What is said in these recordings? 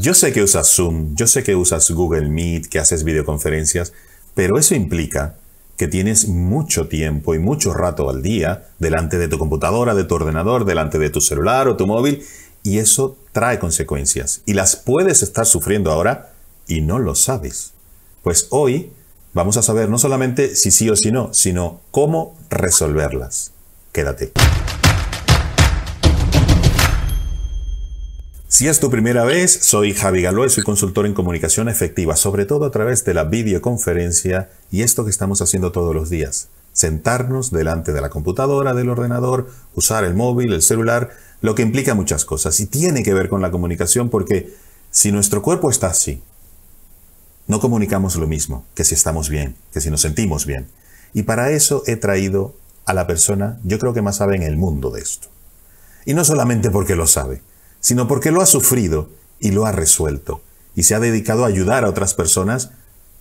Yo sé que usas Zoom, yo sé que usas Google Meet, que haces videoconferencias, pero eso implica que tienes mucho tiempo y mucho rato al día delante de tu computadora, de tu ordenador, delante de tu celular o tu móvil, y eso trae consecuencias. Y las puedes estar sufriendo ahora y no lo sabes. Pues hoy vamos a saber no solamente si sí o si no, sino cómo resolverlas. Quédate. Si es tu primera vez, soy Javi Galoy, soy consultor en comunicación efectiva, sobre todo a través de la videoconferencia y esto que estamos haciendo todos los días. Sentarnos delante de la computadora, del ordenador, usar el móvil, el celular, lo que implica muchas cosas y tiene que ver con la comunicación porque si nuestro cuerpo está así, no comunicamos lo mismo que si estamos bien, que si nos sentimos bien. Y para eso he traído a la persona, yo creo que más sabe en el mundo de esto. Y no solamente porque lo sabe, sino porque lo ha sufrido y lo ha resuelto, y se ha dedicado a ayudar a otras personas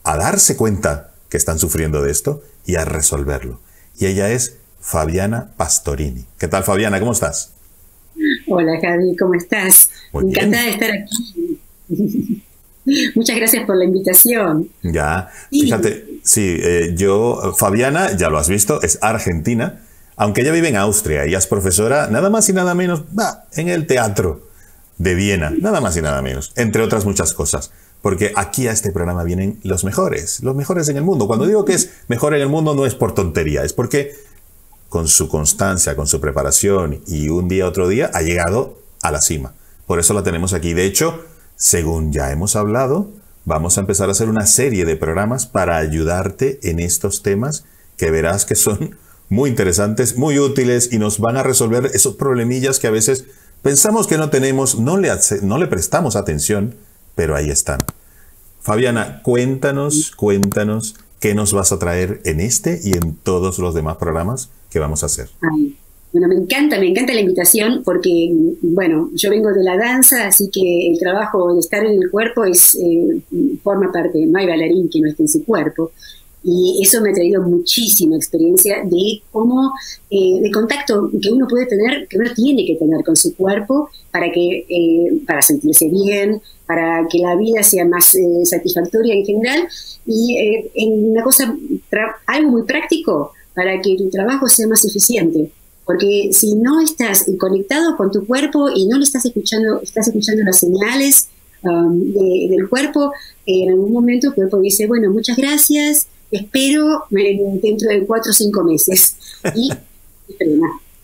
a darse cuenta que están sufriendo de esto y a resolverlo. Y ella es Fabiana Pastorini. ¿Qué tal Fabiana? ¿Cómo estás? Hola Javi, ¿cómo estás? Encantada de estar aquí. Muchas gracias por la invitación. Ya, fíjate, sí, eh, yo, Fabiana, ya lo has visto, es argentina, aunque ella vive en Austria y es profesora, nada más y nada menos, va, en el teatro de Viena, nada más y nada menos, entre otras muchas cosas. Porque aquí a este programa vienen los mejores, los mejores en el mundo. Cuando digo que es mejor en el mundo no es por tontería, es porque con su constancia, con su preparación y un día otro día ha llegado a la cima. Por eso la tenemos aquí. De hecho, según ya hemos hablado, vamos a empezar a hacer una serie de programas para ayudarte en estos temas que verás que son muy interesantes, muy útiles y nos van a resolver esos problemillas que a veces Pensamos que no tenemos, no le, no le prestamos atención, pero ahí están. Fabiana, cuéntanos, cuéntanos qué nos vas a traer en este y en todos los demás programas que vamos a hacer. bueno, me encanta, me encanta la invitación porque, bueno, yo vengo de la danza, así que el trabajo de estar en el cuerpo es eh, forma parte, no hay bailarín que no esté en su cuerpo. Y eso me ha traído muchísima experiencia de cómo, eh, de contacto que uno puede tener, que uno tiene que tener con su cuerpo para, que, eh, para sentirse bien, para que la vida sea más eh, satisfactoria en general. Y en una cosa, algo muy práctico para que tu trabajo sea más eficiente. Porque si no estás conectado con tu cuerpo y no le estás escuchando, estás escuchando las señales um, del cuerpo, en algún momento el cuerpo dice, bueno, muchas gracias, espero dentro de cuatro o cinco meses. Y,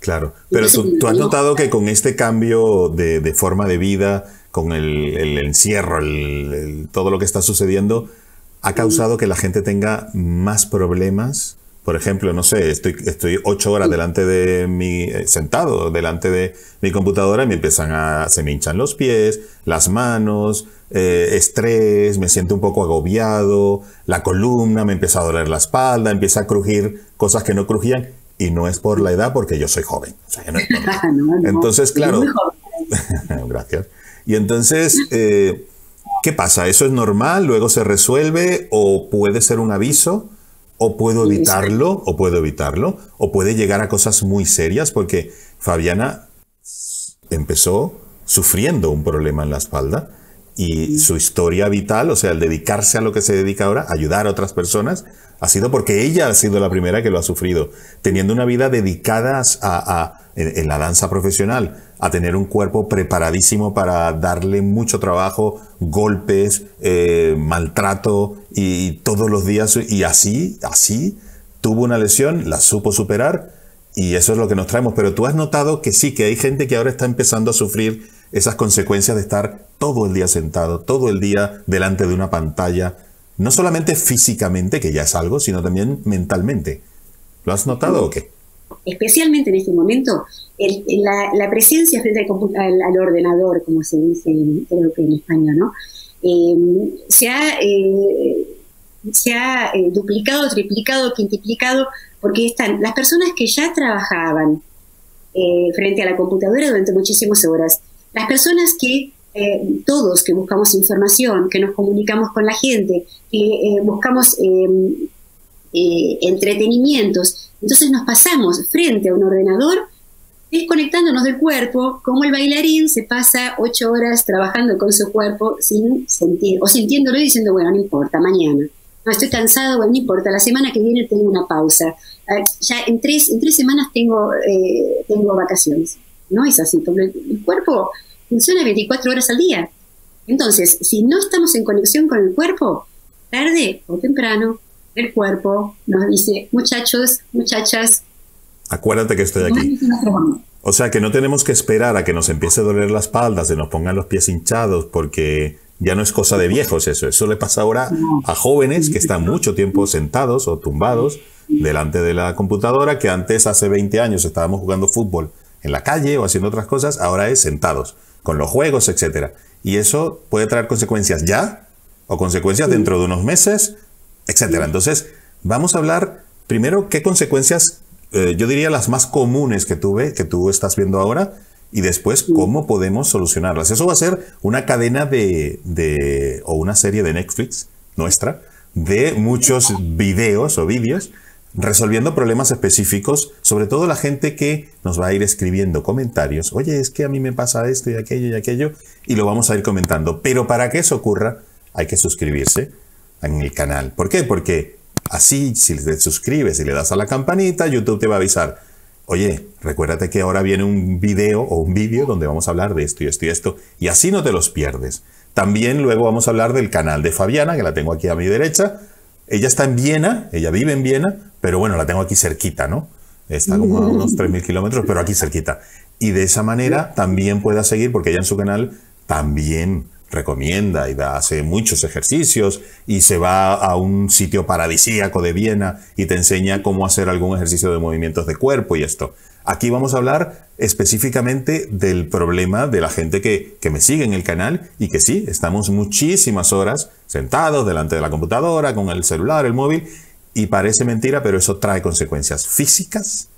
Claro, pero tú, has notado que con este cambio de, forma de vida, con el, encierro, todo lo que está sucediendo, ha causado que la gente tenga más problemas por ejemplo, no sé, estoy, estoy ocho horas delante de mi, eh, sentado delante de mi computadora y me empiezan a, se me hinchan los pies, las manos, eh, estrés, me siento un poco agobiado, la columna, me empieza a doler la espalda, empieza a crujir cosas que no crujían y no es por la edad porque yo soy joven. entonces, claro, gracias. Y entonces, eh, ¿qué pasa? ¿Eso es normal? ¿Luego se resuelve o puede ser un aviso? O puedo evitarlo, o puedo evitarlo, o puede llegar a cosas muy serias, porque Fabiana empezó sufriendo un problema en la espalda y su historia vital, o sea, el dedicarse a lo que se dedica ahora, ayudar a otras personas, ha sido porque ella ha sido la primera que lo ha sufrido, teniendo una vida dedicada a, en, la danza profesional, a tener un cuerpo preparadísimo para darle mucho trabajo, golpes, eh, maltrato y todos los días y así, así tuvo una lesión, la supo superar y eso es lo que nos traemos. Pero tú has notado que sí, que hay gente que ahora está empezando a sufrir esas consecuencias de estar todo el día sentado, todo el día delante de una pantalla, no solamente físicamente, que ya es algo, sino también mentalmente. ¿Lo has notado o qué? Especialmente en este momento, la, presencia frente al, ordenador, como se dice creo que en España, ¿no? Eh, se ha, eh, se ha eh, duplicado, triplicado, quintuplicado, porque están las personas que ya trabajaban frente a la computadora durante muchísimas horas, las personas que eh, todos que buscamos información, que nos comunicamos con la gente, que eh, buscamos em, eh, entretenimientos, entonces nos pasamos frente a un ordenador desconectándonos del cuerpo, como el bailarín se pasa ocho horas trabajando con su cuerpo sin sentir, o sintiéndolo y diciendo, bueno, no importa, mañana. No, estoy cansado, bueno, no importa, la semana que viene tengo una pausa. Ah, ya en tres, en tres semanas tengo, eh, tengo vacaciones. No es así, porque el cuerpo funciona 24 horas al día. Entonces, si no estamos en conexión con el cuerpo, tarde o temprano, el cuerpo nos dice, muchachos, muchachas, Acuérdate que estoy aquí. O sea que no tenemos que esperar a que nos empiece a doler la espalda, se nos pongan los pies hinchados, porque ya no es cosa de viejos eso. Eso le pasa ahora a jóvenes que están mucho tiempo sentados o tumbados delante de la computadora, que antes, hace 20 años, estábamos jugando fútbol en la calle o haciendo otras cosas, ahora es sentados, con los juegos, etc. Y eso puede traer consecuencias ya o consecuencias dentro de unos meses, etc. Entonces, vamos a hablar primero qué consecuencias eh, yo diría las más comunes que tuve, que tú estás viendo ahora, y después cómo podemos solucionarlas. Eso va a ser una cadena de, de o una serie de Netflix nuestra, de muchos videos o vídeos resolviendo problemas específicos, sobre todo la gente que nos va a ir escribiendo comentarios, oye, es que a mí me pasa esto y aquello y aquello, y lo vamos a ir comentando. Pero para que eso ocurra, hay que suscribirse en el canal. ¿Por qué? Porque Así, si te suscribes y le das a la campanita, YouTube te va a avisar. Oye, recuérdate que ahora viene un video o un vídeo donde vamos a hablar de esto y esto y esto. Y así no te los pierdes. También luego vamos a hablar del canal de Fabiana, que la tengo aquí a mi derecha. Ella está en Viena, ella vive en Viena, pero bueno, la tengo aquí cerquita, ¿no? Está como a unos 3.000 kilómetros, pero aquí cerquita. Y de esa manera también pueda seguir, porque ella en su canal también recomienda y hace muchos ejercicios y se va a un sitio paradisíaco de Viena y te enseña cómo hacer algún ejercicio de movimientos de cuerpo y esto. Aquí vamos a hablar específicamente del problema de la gente que, que me sigue en el canal y que sí, estamos muchísimas horas sentados delante de la computadora, con el celular, el móvil, y parece mentira, pero eso trae consecuencias físicas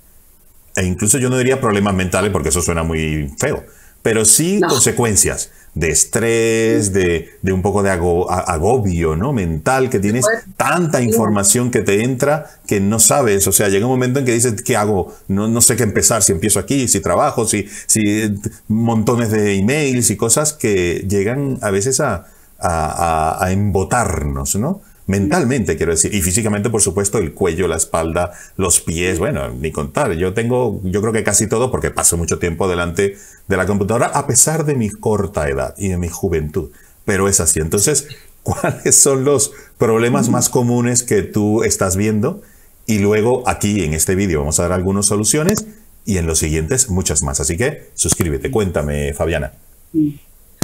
e incluso yo no diría problemas mentales porque eso suena muy feo, pero sí consecuencias de estrés, de, un poco de agobio ¿no? mental, que tienes tanta información que te entra que no sabes. O sea, llega un momento en que dices, ¿qué hago? No, no sé qué empezar, si empiezo aquí, si trabajo, si, si montones de emails y cosas que llegan a veces a, a, a embotarnos, ¿no? Mentalmente, quiero decir, y físicamente, por supuesto, el cuello, la espalda, los pies, bueno, ni contar. Yo tengo, yo creo que casi todo, porque paso mucho tiempo delante de la computadora, a pesar de mi corta edad y de mi juventud. Pero es así. Entonces, ¿cuáles son los problemas más comunes que tú estás viendo? Y luego aquí en este vídeo vamos a dar algunas soluciones y en los siguientes muchas más. Así que suscríbete, cuéntame, Fabiana.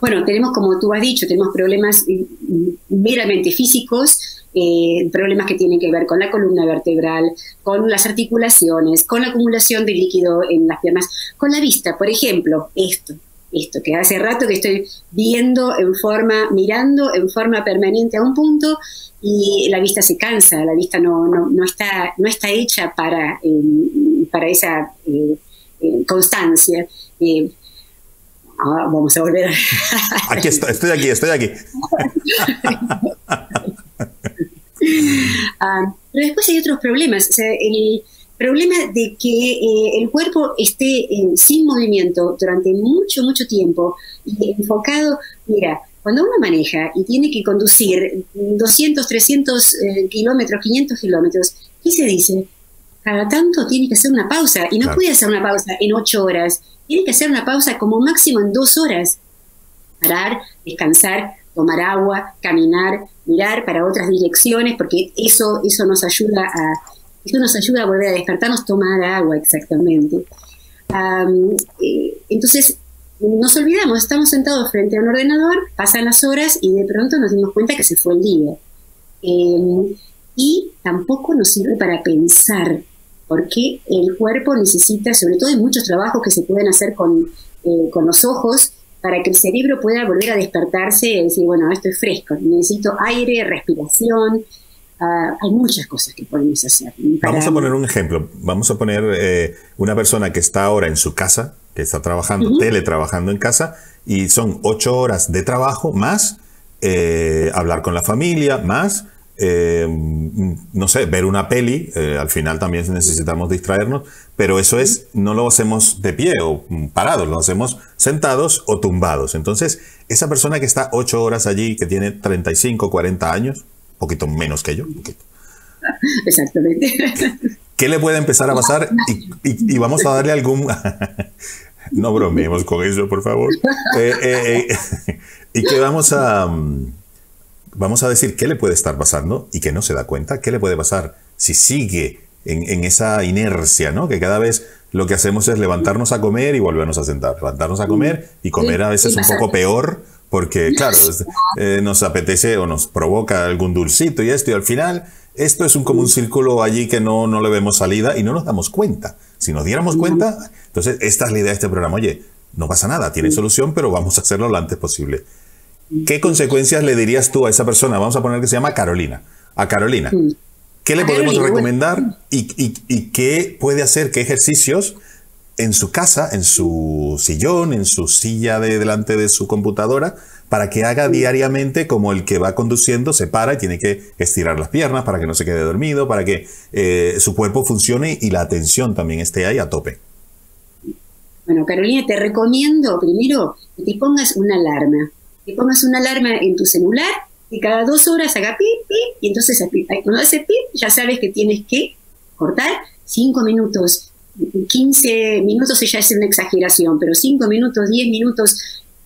Bueno, tenemos, como tú has dicho, tenemos problemas eh, meramente físicos, eh, problemas que tienen que ver con la columna vertebral, con las articulaciones, con la acumulación de líquido en las piernas, con la vista, por ejemplo, esto, esto, que hace rato que estoy viendo en forma, mirando en forma permanente a un punto y la vista se cansa, la vista no, no, está, no está hecha para, eh, para esa constancia. Ah, vamos a volver. aquí estoy, estoy aquí, estoy aquí. Ah, pero después hay otros problemas. el problema de que eh, el cuerpo esté sin movimiento durante mucho, mucho tiempo y enfocado, mira, cuando uno maneja y tiene que conducir 200, 300 eh, kilómetros, 500 kilómetros, ¿qué se dice? Cada tanto tiene que hacer una pausa y no puede hacer una pausa en 8 horas tiene que hacer una pausa como máximo en dos horas. Parar, descansar, tomar agua, caminar, mirar para otras direcciones, porque eso, eso nos ayuda a, eso nos ayuda a volver a despertarnos, tomar agua exactamente. Eh, entonces, nos olvidamos, estamos sentados frente a un ordenador, pasan las horas y de pronto nos dimos cuenta que se fue el día. Em, y tampoco nos sirve para pensar porque el cuerpo necesita, sobre todo en muchos trabajos que se pueden hacer con, eh, con los ojos, para que el cerebro pueda volver a despertarse y decir, bueno, esto es fresco, necesito aire, respiración. Ah, hay muchas cosas que podemos hacer. Vamos a poner un ejemplo. Vamos a poner eh, una persona que está ahora en su casa, que está trabajando, teletrabajando en casa, y son ocho horas de trabajo más eh, hablar con la familia, más eh, no sé, ver una peli, eh, al final también necesitamos distraernos, pero eso es, no lo hacemos de pie o parados, lo hacemos sentados o tumbados. Entonces, esa persona que está ocho horas allí, que tiene 35, 40 años, poquito menos que yo, Exactamente. ¿Qué le puede empezar a pasar? Y, vamos a darle algún... no bromeemos con eso, por favor. Eh, y que vamos a... Mm, vamos a decir qué le puede estar pasando y que no se da cuenta, qué le puede pasar si sigue en, esa inercia, ¿no? Que cada vez lo que hacemos es levantarnos a comer y volvernos a sentar, levantarnos a comer y comer a veces un poco peor porque, claro, eh, nos apetece o nos provoca algún dulcito y esto y al final esto es un, como un círculo allí que no, no le vemos salida y no nos damos cuenta. Si nos diéramos cuenta, entonces esta es la idea de este programa. Oye, no pasa nada, tiene solución, pero vamos a hacerlo lo antes posible. ¿Qué consecuencias le dirías tú a esa persona? Vamos a poner que se llama Carolina. A Carolina. ¿Qué le podemos recomendar y, qué puede hacer? ¿Qué ejercicios en su casa, en su sillón, en su silla de delante de su computadora, para que haga diariamente como el que va conduciendo, se para y tiene que estirar las piernas para que no se quede dormido, para que eh, su cuerpo funcione y la atención también esté ahí a tope? Bueno, Carolina, te recomiendo primero que te pongas una alarma que pongas una alarma en tu celular y cada dos horas haga pip, pip, y entonces cuando hace pip ya sabes que tienes que cortar cinco minutos, 15 minutos ya es una exageración, pero cinco minutos, 10 minutos,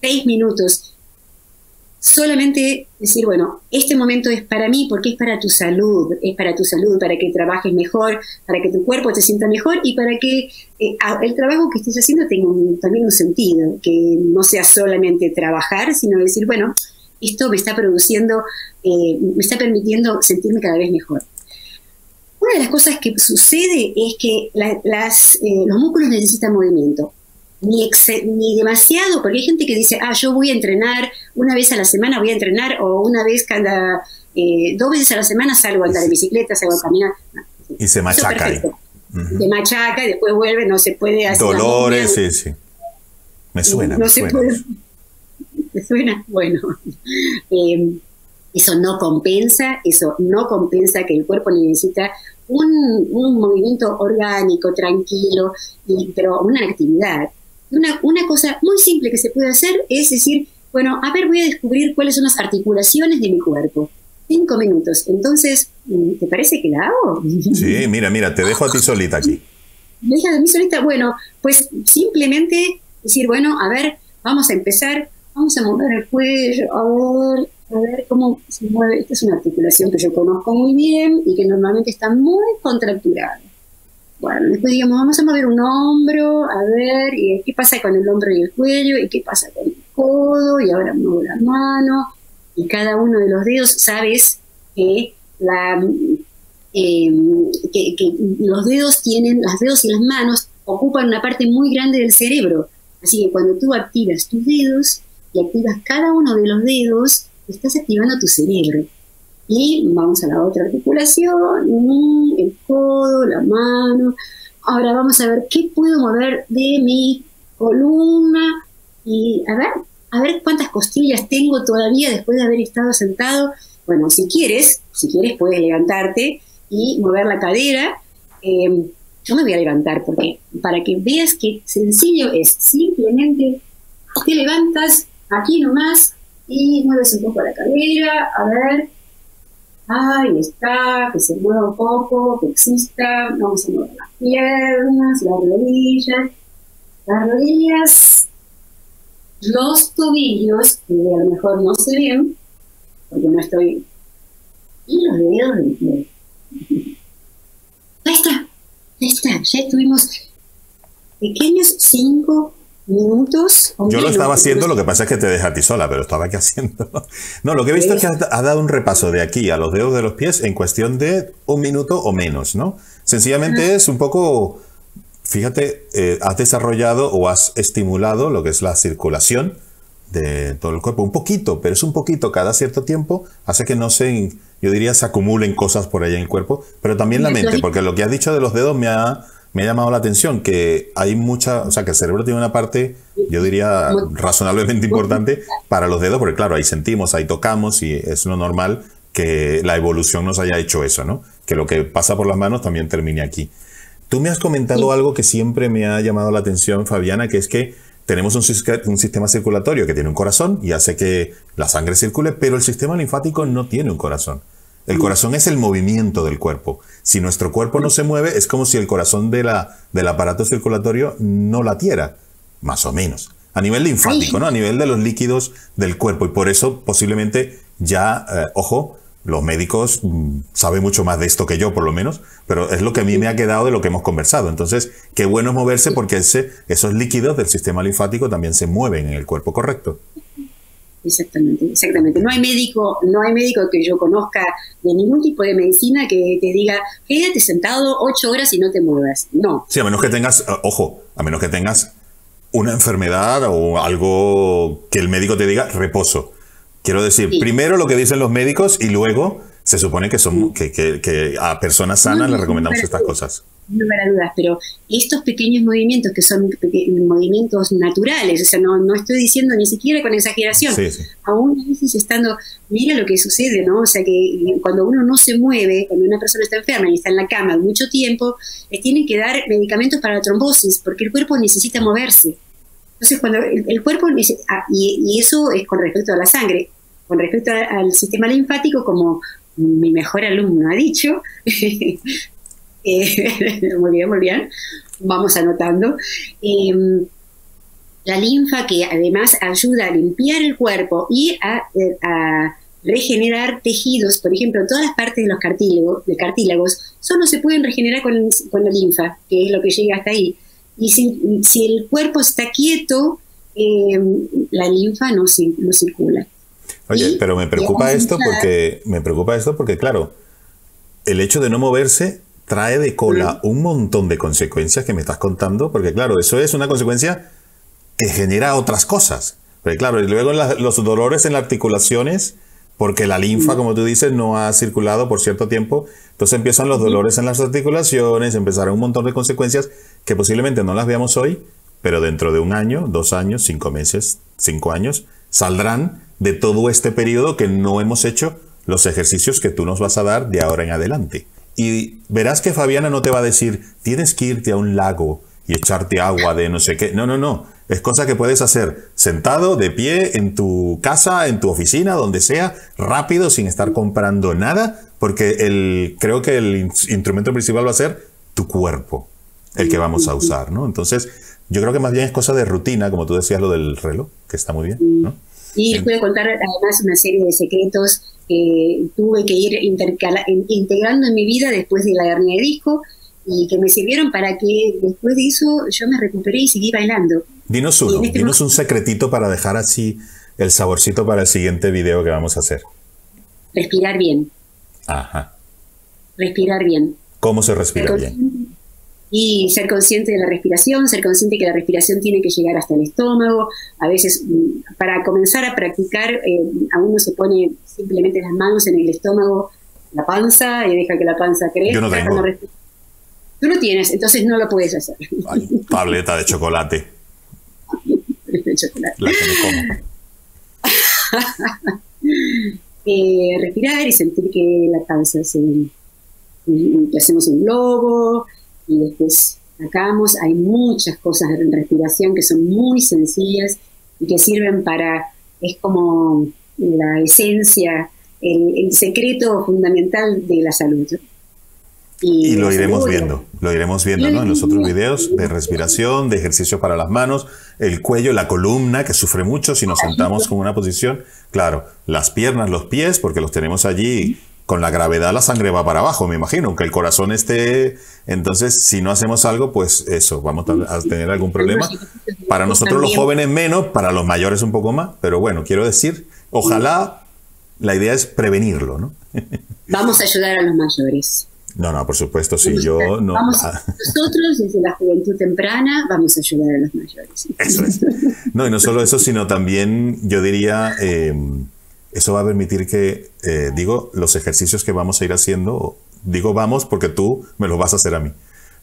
6 minutos, solamente decir, bueno, este momento es para mí porque es para tu salud, es para tu salud, para que trabajes mejor, para que tu cuerpo te sienta mejor y para que eh, el trabajo que estés haciendo tenga también un sentido, que no sea solamente trabajar, sino decir, bueno, esto me está produciendo, eh, me está permitiendo sentirme cada vez mejor. Una de las cosas que sucede es que las, eh, los músculos necesitan movimiento ni, ni demasiado, porque hay gente que dice, ah, yo voy a entrenar una vez a la semana, voy a entrenar, o una vez cada, eh, dos veces a la semana salgo a andar en bicicleta, salgo a caminar. y se machaca ahí. Se machaca y después vuelve, no se puede hacer. Dolores, sí, sí. Me suena. No me se suena. puede. ¿Me suena? Bueno. Em, eso no compensa, eso no compensa que el cuerpo necesita un, un movimiento orgánico, tranquilo, y, pero una actividad. Una, una cosa muy simple que se puede hacer es decir, bueno, a ver, voy a descubrir cuáles son las articulaciones de mi cuerpo. Cinco minutos. Entonces, ¿te parece que la hago? Sí, mira, mira, te dejo a ti solita aquí. Me dejas a mí solita. Bueno, pues simplemente decir, bueno, a ver, vamos a empezar, vamos a mover el cuello, a ver, a ver cómo se mueve. Esta es una articulación que yo conozco muy bien y que normalmente está muy contracturada. Bueno, después digamos, vamos a mover un hombro, a ver, y qué pasa con el hombro y el cuello, y qué pasa con el codo, y ahora muevo la mano, y cada uno de los dedos, sabes que la em, que, los dedos tienen, los dedos y las manos ocupan una parte muy grande del cerebro. Así que cuando tú activas tus dedos y activas cada uno de los dedos, estás activando tu cerebro. Y vamos a la otra articulación, el codo, la mano. Ahora vamos a ver qué puedo mover de mi columna y a ver, a ver cuántas costillas tengo todavía después de haber estado sentado. Bueno, si quieres, si quieres puedes levantarte y mover la cadera. Em, yo me voy a levantar porque para que veas qué sencillo es, simplemente te levantas aquí nomás y mueves un poco la cadera, a ver, ahí está, que se mueva un poco, que exista, vamos a mover las piernas, las rodillas, las rodillas, los tobillos, que a lo mejor no se ven, porque no estoy, y los dedos. Ahí está, ahí está, ya estuvimos pequeños cinco minutos. Yo lo estaba haciendo, lo que pasa es que te deja a ti sola, pero estaba aquí haciendo. No, lo que he visto es que has, dado un repaso de aquí a los dedos de los pies en cuestión de un minuto o menos, ¿no? Sencillamente es un poco, fíjate, eh, has desarrollado o has estimulado lo que es la circulación de todo el cuerpo. Un poquito, pero es un poquito cada cierto tiempo, hace que no se, yo diría, se acumulen cosas por ahí en el cuerpo, pero también la mente, porque lo que has dicho de los dedos me ha me ha llamado la atención que hay mucha, o sea, que el cerebro tiene una parte, yo diría, razonablemente importante para los dedos, porque claro, ahí sentimos, ahí tocamos y es lo normal que la evolución nos haya hecho eso, ¿no? Que lo que pasa por las manos también termine aquí. Tú me has comentado algo que siempre me ha llamado la atención, Fabiana, que es que tenemos un, sistema circulatorio que tiene un corazón y hace que la sangre circule, pero el sistema linfático no tiene un corazón. El corazón es el movimiento del cuerpo. Si nuestro cuerpo no se mueve, es como si el corazón de la, del aparato circulatorio no latiera, más o menos. A nivel linfático, ¿no? A nivel de los líquidos del cuerpo. Y por eso posiblemente ya, eh, ojo, los médicos mm, saben mucho más de esto que yo, por lo menos, pero es lo que a mí me ha quedado de lo que hemos conversado. Entonces, qué bueno es moverse porque ese, esos líquidos del sistema linfático también se mueven en el cuerpo, ¿correcto? Exactamente, exactamente. No hay médico, no hay médico que yo conozca de ningún tipo de medicina que te diga, quédate sentado ocho horas y no te muevas. No. Sí, a menos que tengas, ojo, a menos que tengas una enfermedad o algo que el médico te diga reposo. Quiero decir, primero lo que dicen los médicos y luego se supone que, son, que, a personas sanas les recomendamos estas cosas. No me dudas, pero estos pequeños movimientos que son movimientos naturales, o sea, no, no estoy diciendo ni siquiera con exageración, aún a veces estando, mira lo que sucede, ¿no? O sea, que cuando uno no se mueve, cuando una persona está enferma y está en la cama mucho tiempo, le tienen que dar medicamentos para la trombosis, porque el cuerpo necesita moverse. Entonces, cuando el, cuerpo, ah, y, y, eso es con respecto a la sangre, con respecto al sistema linfático, como mi mejor alumno ha dicho, eh, muy bien, muy bien, vamos anotando, em, la linfa que además ayuda a limpiar el cuerpo y a, regenerar tejidos, por ejemplo, todas las partes de los cartílagos, de cartílagos solo se pueden regenerar con, la linfa, que es lo que llega hasta ahí. Y si, el cuerpo está quieto, em, la linfa no, no circula. Oye, pero me preocupa esto porque me preocupa esto porque claro, el hecho de no moverse trae de cola un montón de consecuencias que me estás contando, porque claro, eso es una consecuencia que genera otras cosas. Pero claro, y luego los dolores en las articulaciones, porque la linfa, como tú dices, no ha circulado por cierto tiempo, entonces empiezan los dolores en las articulaciones, empezarán un montón de consecuencias que posiblemente no las veamos hoy, pero dentro de un año, dos años, cinco meses, cinco años, saldrán de todo este periodo que no hemos hecho los ejercicios que tú nos vas a dar de ahora en adelante. Y verás que Fabiana no te va a decir, tienes que irte a un lago y echarte agua de no sé qué. No, no, no. Es cosa que puedes hacer sentado, de pie, en tu casa, en tu oficina, donde sea, rápido, sin estar comprando nada, porque el, creo que el instrumento principal va a ser tu cuerpo, el que vamos a usar, ¿no? Entonces, yo creo que más bien es cosa de rutina, como tú decías lo del reloj, que está muy bien, ¿no? Y les puedo contar además una serie de secretos que tuve que ir integrando en mi vida después de la hernia de disco y que me sirvieron para que después de eso yo me recuperé y seguí bailando. Dinos uno, este dinos un secretito para dejar así el saborcito para el siguiente video que vamos a hacer. Respirar bien. Ajá. Respirar bien. ¿Cómo se respira bien? Y ser consciente de la respiración, ser consciente que la respiración tiene que llegar hasta el estómago. A veces, mm, para comenzar a practicar, eh, a uno se pone simplemente las manos en el estómago, la panza, y deja que la panza crezca. Yo no tengo. Tú no tienes, entonces no lo puedes hacer. tableta de chocolate. de chocolate. La que. Eh, respirar y sentir que la panza se... que hacemos un globo, y después sacamos. Hay muchas cosas en respiración que son muy sencillas y que sirven para, es como la esencia, el, secreto fundamental de la salud. Y, lo iremos viendo, lo iremos viendo ¿no? en los otros videos de respiración, de ejercicio para las manos, el cuello, la columna, que sufre mucho si nos sentamos con una posición. Claro, las piernas, los pies, porque los tenemos allí con la gravedad la sangre va para abajo, me imagino, aunque el corazón esté... Entonces, si no hacemos algo, pues eso, vamos a tener algún problema. Para nosotros los jóvenes menos, para los mayores un poco más, pero bueno, quiero decir, ojalá la idea es prevenirlo, ¿no? Vamos a ayudar a los mayores. No, no, por supuesto, si yo no... nosotros, desde la juventud temprana, vamos a ayudar a los mayores. Eso es. No, y no solo eso, sino también, yo diría... Eh, eso va a permitir que, digo, los ejercicios que vamos a ir haciendo, digo vamos porque tú me los vas a hacer a mí,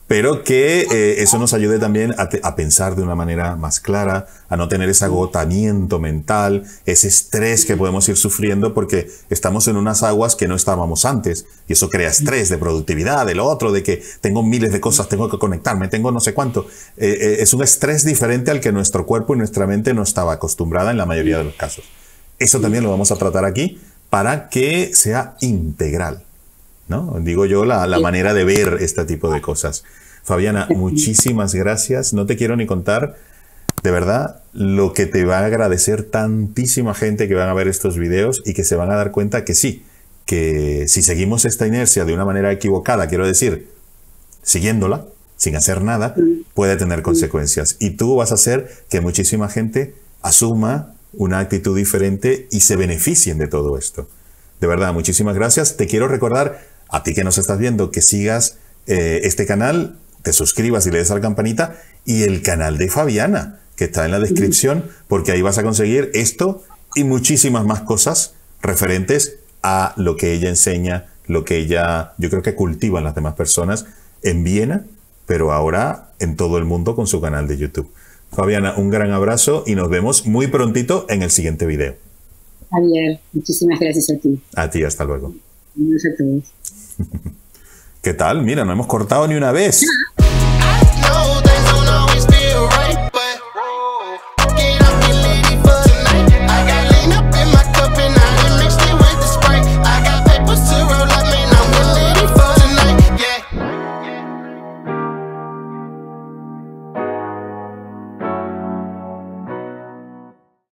pero que eh, eso nos ayude también a, pensar de una manera más clara, a no tener ese agotamiento mental, ese estrés que podemos ir sufriendo porque estamos en unas aguas que no estábamos antes y eso crea estrés de productividad, de lo otro, de que tengo miles de cosas, tengo que conectarme, tengo no sé cuánto. Eh, eh, es un estrés diferente al que nuestro cuerpo y nuestra mente no estaba acostumbrada en la mayoría de los casos. Eso también lo vamos a tratar aquí para que sea integral. ¿no? Digo yo la, manera de ver este tipo de cosas. Fabiana, muchísimas gracias. No te quiero ni contar, de verdad, lo que te va a agradecer tantísima gente que van a ver estos videos y que se van a dar cuenta que sí, que si seguimos esta inercia de una manera equivocada, quiero decir, siguiéndola, sin hacer nada, puede tener consecuencias. Y tú vas a hacer que muchísima gente asuma una actitud diferente y se beneficien de todo esto. De verdad, muchísimas gracias. Te quiero recordar a ti que nos estás viendo, que sigas eh, este canal, te suscribas y le des a la campanita y el canal de Fabiana, que está en la descripción, porque ahí vas a conseguir esto y muchísimas más cosas referentes a lo que ella enseña, lo que ella, yo creo que cultivan las demás personas en Viena, pero ahora en todo el mundo con su canal de YouTube. Fabiana, un gran abrazo y nos vemos muy prontito en el siguiente video. Javier, muchísimas gracias a ti. A ti, hasta luego. Gracias a todos. ¿Qué tal? Mira, no hemos cortado ni una vez.